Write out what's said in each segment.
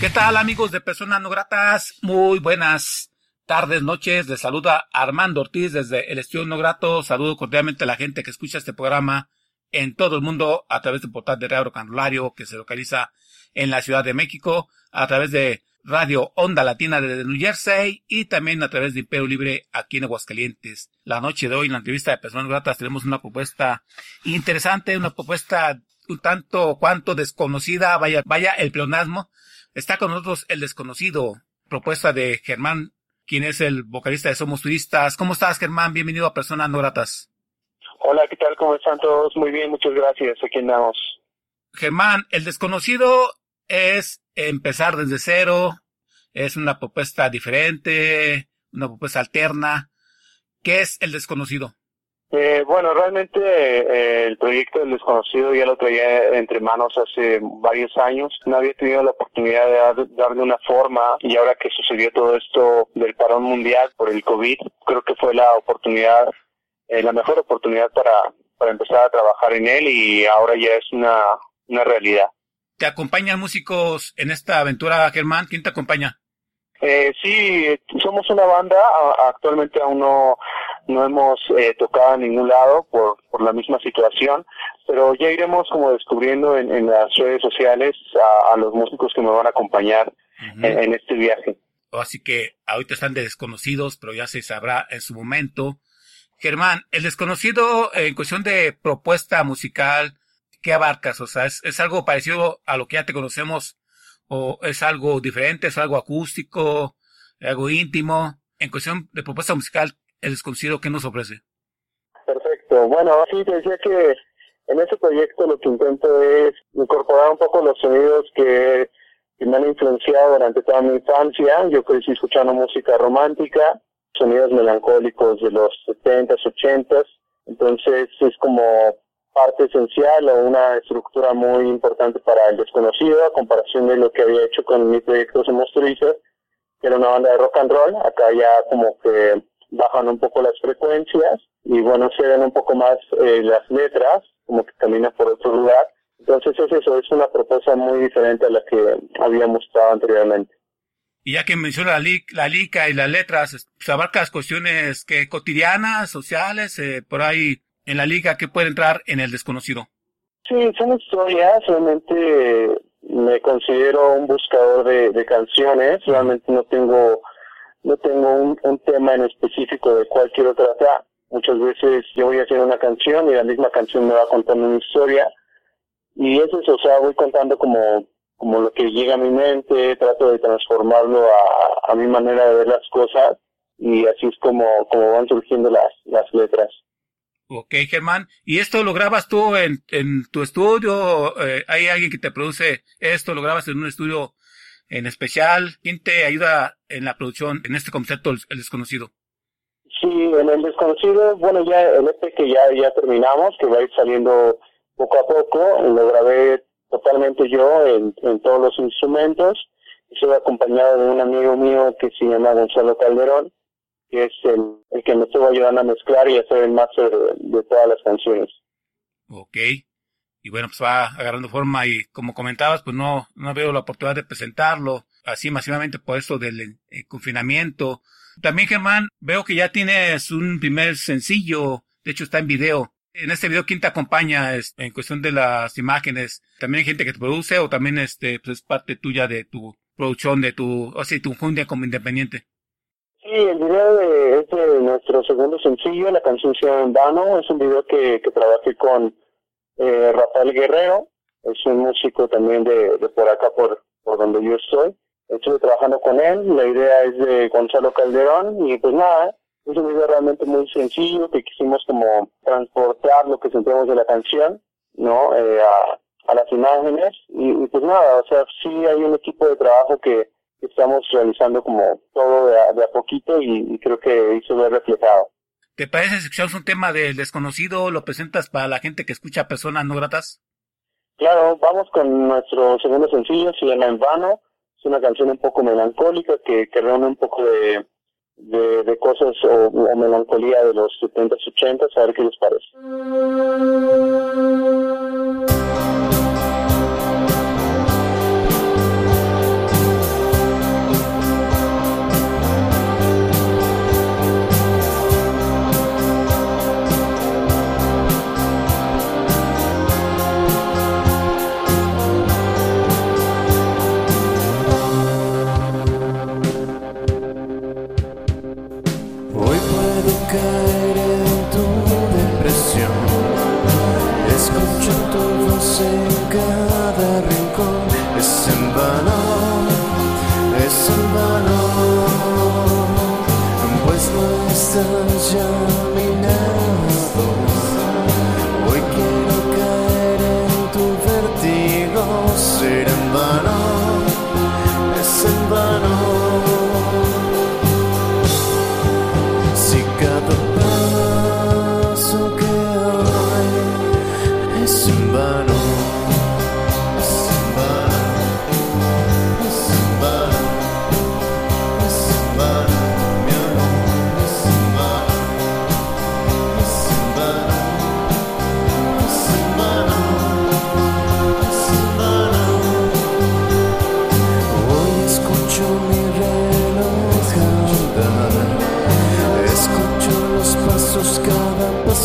¿Qué tal amigos de Personas No Gratas? Muy buenas tardes, noches. Les saluda Armando Ortiz desde el Estudio No Grato. Saludo cordialmente a la gente que escucha este programa en todo el mundo a través del portal de Radio Canulario que se localiza en la Ciudad de México, a través de Radio Onda Latina de New Jersey y también a través de Imperio Libre aquí en Aguascalientes. La noche de hoy en la entrevista de Personas Gratas tenemos una propuesta interesante, una propuesta un tanto cuanto desconocida, vaya, vaya el pleonasmo, Está con nosotros el desconocido, propuesta de Germán, quien es el vocalista de Somos Turistas. ¿Cómo estás, Germán? Bienvenido a Personas No Gratas. Hola, ¿qué tal? ¿Cómo están todos? Muy bien, muchas gracias. Aquí andamos. Germán, el desconocido es empezar desde cero, es una propuesta diferente, una propuesta alterna. ¿Qué es el desconocido? Eh, bueno, realmente eh, el proyecto del desconocido ya lo traía entre manos hace varios años. No había tenido la oportunidad de darle una forma y ahora que sucedió todo esto del parón mundial por el COVID, creo que fue la oportunidad, eh, la mejor oportunidad para, para empezar a trabajar en él y ahora ya es una, una realidad. ¿Te acompañan músicos en esta aventura, Germán? ¿Quién te acompaña? Eh, sí, somos una banda, actualmente aún no no hemos eh, tocado a ningún lado por, por la misma situación, pero ya iremos como descubriendo en, en las redes sociales a, los músicos que me van a acompañar en, este viaje. Así que ahorita están de desconocidos, pero ya se sabrá en su momento. Germán, el desconocido en cuestión de propuesta musical, ¿qué abarcas? O sea, ¿es, ¿es algo parecido a lo que ya te conocemos o es algo diferente, es algo acústico, algo íntimo? En cuestión de propuesta musical, el desconocido que nos ofrece. Perfecto. Bueno, sí, te decía que en este proyecto lo que intento es incorporar un poco los sonidos que, me han influenciado durante toda mi infancia. Yo crecí escuchando música romántica, sonidos melancólicos de los 70s, 80s. Entonces es como parte esencial o una estructura muy importante para el desconocido a comparación de lo que había hecho con mi proyecto Somos Turistas, que era una banda de rock and roll. Acá ya como que bajan un poco las frecuencias y bueno, se ven un poco más eh, las letras, como que caminan por otro lugar. Entonces es eso, es una propuesta muy diferente a la que habíamos estado anteriormente. Y ya que menciona la, la lica y las letras, pues abarcas cuestiones que cotidianas, sociales, eh, por ahí en la liga que puede entrar en el desconocido. Sí, son historias, realmente me considero un buscador de, de canciones, realmente no tengo no tengo un, un tema en específico de cuál quiero tratar. Muchas veces yo voy a hacer una canción y la misma canción me va contando una historia. Y eso es, o sea, voy contando como, como lo que llega a mi mente, trato de transformarlo a, a mi manera de ver las cosas y así es como, como van surgiendo las, las letras. Ok, Germán. ¿Y esto lo grabas tú en, en tu estudio? Eh, ¿Hay alguien que te produce esto? ¿Lo grabas en un estudio en especial? ¿Quién te ayuda en la producción en este concepto, El Desconocido? Sí, en El Desconocido, bueno, ya el EP que ya, ya terminamos, que va a ir saliendo poco a poco, lo grabé totalmente yo en, en todos los instrumentos. Estoy acompañado de un amigo mío que se llama Gonzalo Calderón, que es el, el que me estuvo ayudando a mezclar y hacer el máster de, de todas las canciones. Ok y bueno, pues va agarrando forma y como comentabas, pues no, no veo la oportunidad de presentarlo así masivamente por esto del eh, confinamiento. También, Germán, veo que ya tienes un primer sencillo, de hecho está en video. En este video, ¿quién te acompaña en cuestión de las imágenes? ¿También hay gente que te produce o también este, pues es parte tuya de tu producción, de tu, o sea, tu fundia como independiente? Sí, el video de, es de nuestro segundo sencillo, la canción Vano, es un video que, que trabajé con eh, Rafael Guerrero, es un músico también de, de por acá, por, por donde yo estoy. Estuve trabajando con él, la idea es de Gonzalo Calderón y pues nada, es un video realmente muy sencillo que quisimos como transportar lo que sentimos de la canción, ¿no? Eh, a, a las imágenes y, pues nada, o sea, sí hay un equipo de trabajo que, estamos realizando como todo de a, poquito y, creo que hizo ver reflejado. ¿Te parece si es un tema del desconocido, lo presentas para la gente que escucha personas no gratas? Claro, vamos con nuestro segundo sencillo, se llama En Vano, es una canción un poco melancólica que, que reúne un poco de, de, cosas o, melancolía de los 70s, 80s, a ver qué les parece.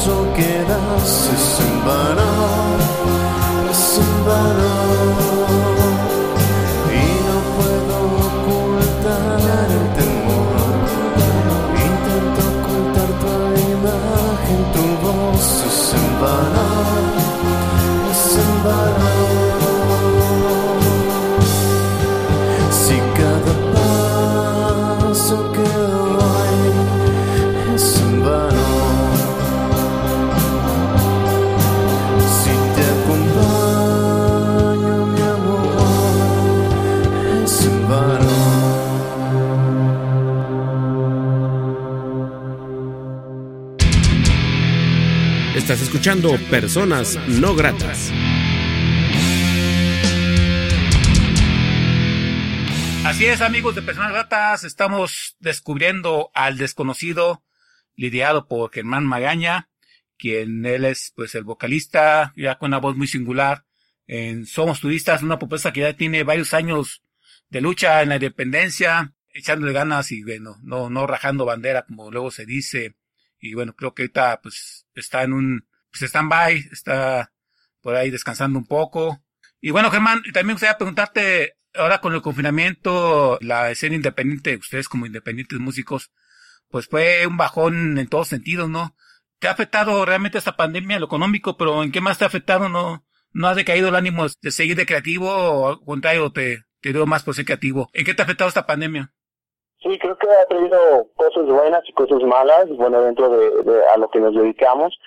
paso que das es en vano. Escuchando Personas No Gratas. Así es, amigos de Personas Gratas, estamos descubriendo al desconocido lidiado por Germán Magaña, quien él es pues el vocalista, ya con una voz muy singular en Somos Turistas, una propuesta que ya tiene varios años de lucha en la independencia, echándole ganas y bueno, no, no rajando bandera como luego se dice. Y bueno, creo que ahorita pues está en un pues stand-by, está por ahí descansando un poco. Y bueno, Germán, también me gustaría preguntarte, ahora con el confinamiento, la escena independiente, ustedes como independientes músicos, pues fue un bajón en todos sentidos, ¿no? ¿Te ha afectado realmente esta pandemia, lo económico, pero en qué más te ha afectado? ¿No, no has decaído el ánimo de seguir de creativo o al contrario, te, te dio más por ser creativo? ¿En qué te ha afectado esta pandemia? Sí, creo que ha traído cosas buenas y cosas malas, bueno, dentro de a lo que nos dedicamos.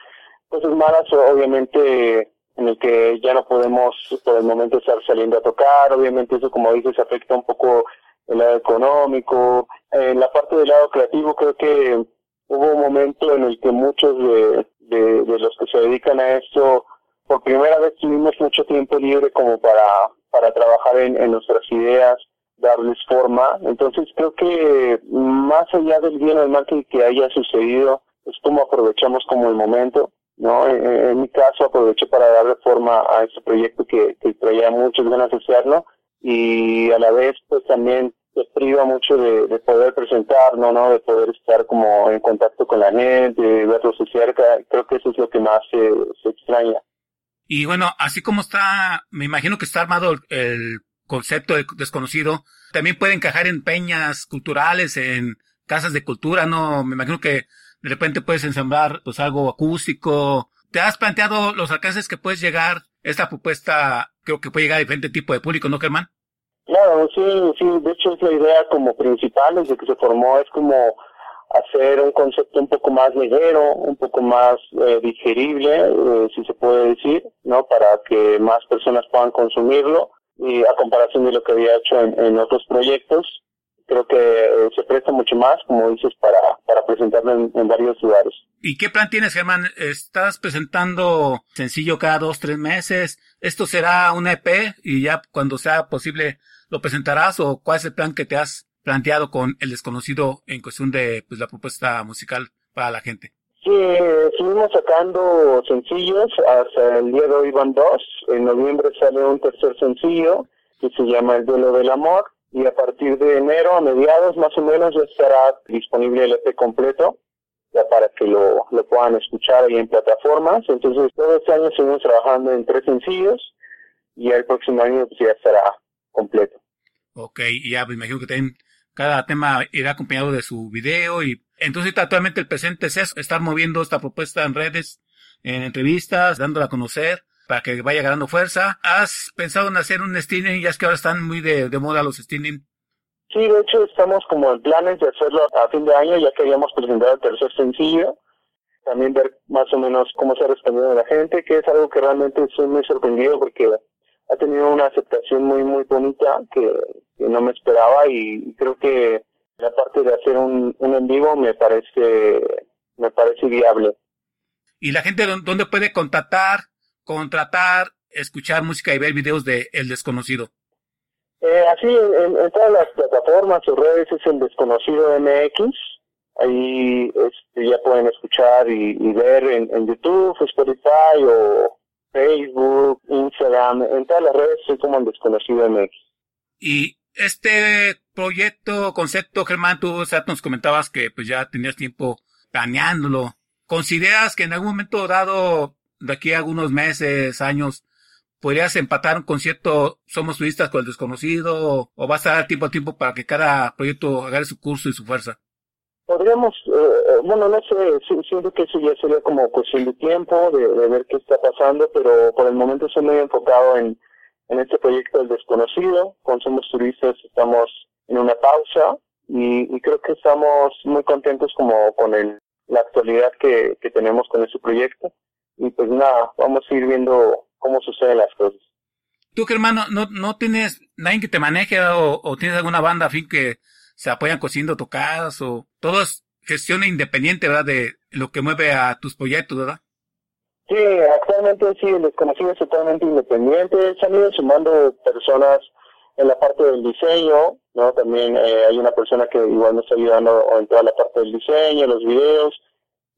Cosas malas, obviamente, en el que ya no podemos por el momento estar saliendo a tocar, obviamente eso, como dices, afecta un poco el lado económico. En la parte del lado creativo, creo que hubo un momento en el que muchos de, de, los que se dedican a esto, por primera vez tuvimos mucho tiempo libre como para, para trabajar en, en nuestras ideas, darles forma. Entonces creo que más allá del bien o el mal que, haya sucedido, es como aprovechamos como el momento ¿no? En, mi caso aproveché para darle forma a este proyecto que, que traía muchas ganas de hacerlo y a la vez pues también te priva mucho de, poder presentarlo, ¿no? De poder estar como en contacto con la gente, de verlos de. Creo que eso es lo que más se, se extraña. Y bueno, así como está, me imagino que está armado el concepto de desconocido, también puede encajar en peñas culturales, en casas de cultura, ¿no? Me imagino que de repente puedes ensamblar pues algo acústico. ¿Te has planteado los alcances que puedes llegar? Esta propuesta creo que puede llegar a diferente tipo de público, ¿no, Germán? Claro, sí, sí, de hecho es la idea como principal desde que se formó, es como hacer un concepto un poco más ligero, un poco más eh, digerible, eh, si se puede decir, ¿no? Para que más personas puedan consumirlo y a comparación de lo que había hecho en, otros proyectos, creo que eh, se presta mucho más, como dices, para, para presentarlo en, varios lugares. ¿Y qué plan tienes, Germán? ¿Estás presentando sencillo cada dos, tres meses? ¿Esto será un EP y ya cuando sea posible lo presentarás o cuál es el plan que te has planteado con el desconocido en cuestión de pues, la propuesta musical para la gente? Sí, seguimos sacando sencillos, hasta el día de hoy van dos, en noviembre sale un tercer sencillo que se llama El duelo del amor y a partir de enero, a mediados más o menos, ya estará disponible el EP completo, ya para que lo, lo puedan escuchar ahí en plataformas. Entonces, todo este año seguimos trabajando en tres sencillos y el próximo año ya estará completo. Ok, ya me imagino que también cada tema irá acompañado de su video y entonces actualmente el presente es eso, estar moviendo esta propuesta en redes, en entrevistas, dándola a conocer para que vaya ganando fuerza. ¿Has pensado en hacer un streaming? Ya es que ahora están muy de, moda los streaming. Sí, de hecho estamos como en planes de hacerlo a fin de año, ya que habíamos presentado el tercer sencillo. También ver más o menos cómo se ha respondido la gente, que es algo que realmente estoy muy sorprendido porque ha tenido una aceptación muy, muy bonita que, no me esperaba y creo que la parte de hacer un, un en vivo me parece, me parece viable. ¿Y la gente dónde puede contactar, contratar, escuchar música y ver videos de El Desconocido? Eh, así, en, todas las plataformas o redes es El Desconocido MX. Ahí este, ya pueden escuchar y, ver en, en YouTube, Spotify o Facebook, Instagram, en todas las redes soy como el desconocido MX. Y este proyecto, concepto, Germán, tú o sea, nos comentabas que pues ya tenías tiempo planeándolo. ¿Consideras que en algún momento dado, de aquí a algunos meses, años, podrías empatar un concierto Somos Turistas con el desconocido o, vas a dar tiempo a tiempo para que cada proyecto agarre su curso y su fuerza? Podríamos, eh, eh, bueno, no sé, siento que eso ya sería como cuestión de tiempo, de, ver qué está pasando, pero por el momento estoy muy enfocado en, en este proyecto del desconocido. Con Somos Turistas estamos en una pausa y, creo que estamos muy contentos como con el, la actualidad que, que tenemos con ese proyecto. Y pues nada, vamos a ir viendo cómo suceden las cosas. Tú, hermano, no, no tienes nadie que te maneje o, o tienes alguna banda, a fin, que se apoyan cociendo tocadas o todo es gestión independiente, ¿verdad? De lo que mueve a tus proyectos, ¿verdad? Sí, actualmente sí, el desconocido es totalmente independiente. Se han ido sumando personas en la parte del diseño, ¿no? También eh, hay una persona que igual me está ayudando en toda la parte del diseño, los videos.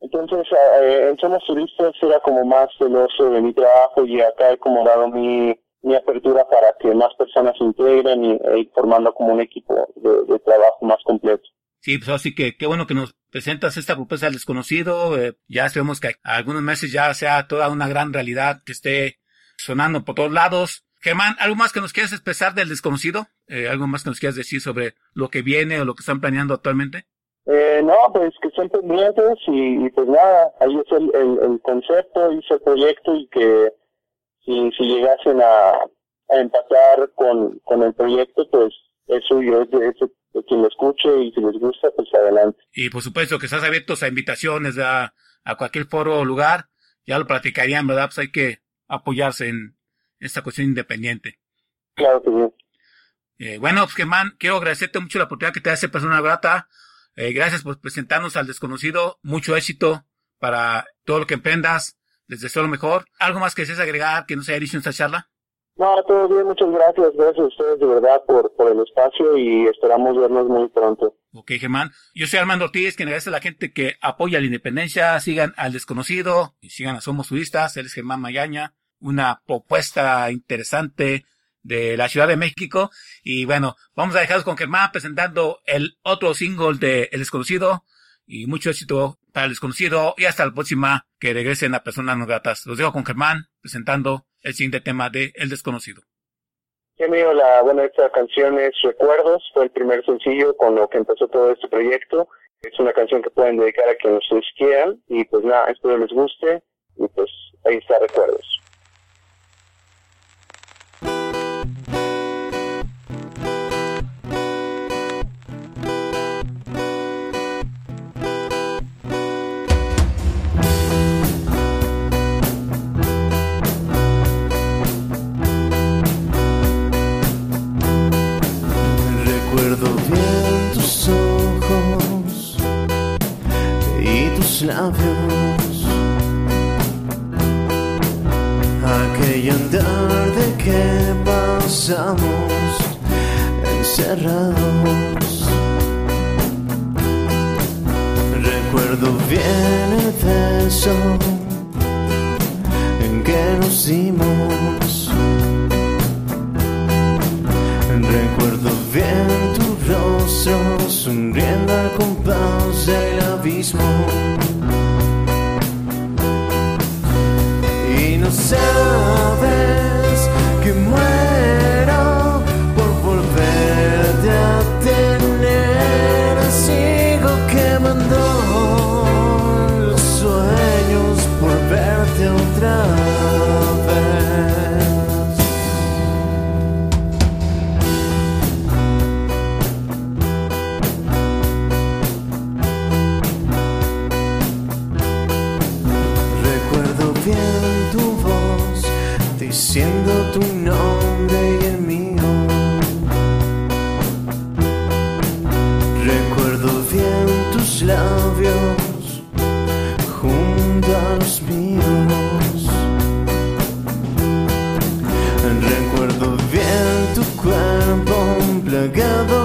Entonces, eh, en Somos Turistas era como más celoso de mi trabajo y acá he como dado mi, mi apertura para que más personas se integren y e ir formando como un equipo de, trabajo más completo. Sí, pues así que qué bueno que nos presentas esta propuesta al desconocido. Eh, ya sabemos que algunos meses ya sea toda una gran realidad que esté sonando por todos lados. Germán, ¿algo más que nos quieras expresar del desconocido? Eh, ¿Algo más que nos quieras decir sobre lo que viene o lo que están planeando actualmente? Eh, no, pues que estén pendientes y, pues nada, ahí es el, el, concepto, hice el proyecto y que si, si llegasen a, a empatar con, con el proyecto, pues es suyo, es de, quien lo escuche y si les gusta, pues adelante. Y por supuesto que estás abiertos a invitaciones a, a cualquier foro o lugar, ya lo platicarían, ¿verdad? Pues hay que apoyarse en esta cuestión independiente. Claro que sí. Eh, bueno, pues Germán, quiero agradecerte mucho la oportunidad que te hace persona grata. Eh, gracias por presentarnos al desconocido. Mucho éxito para todo lo que emprendas. Les deseo lo mejor. ¿Algo más que desees agregar que no se haya dicho en esta charla? No, todo bien, muchas gracias. Gracias a ustedes de verdad por, por el espacio y esperamos vernos muy pronto. Ok, Germán. Yo soy Armando Ortiz, quien agradece a la gente que apoya la independencia. Sigan al desconocido y sigan a Somos Turistas. Él es Germán Mayaña. Una propuesta interesante de la Ciudad de México. Y bueno, vamos a dejaros con Germán presentando el otro single de El Desconocido. Y mucho éxito para El Desconocido. Y hasta la próxima que regresen a Personas No Gratas. Los dejo con Germán presentando el siguiente tema de El Desconocido. La, bueno, esta canción es Recuerdos, fue el primer sencillo con lo que empezó todo este proyecto. Es una canción que pueden dedicar a quienes ustedes quieran y pues nada, espero les guste y pues ahí está Recuerdos. Labios. Aquella tarde que pasamos encerrados. Recuerdo bien el beso en que nos dimos. Recuerdo bien tu rostro sonriendo al compás del abismo. Sabes que muero por volverte a tener. Sigo quemando together